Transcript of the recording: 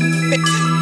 one.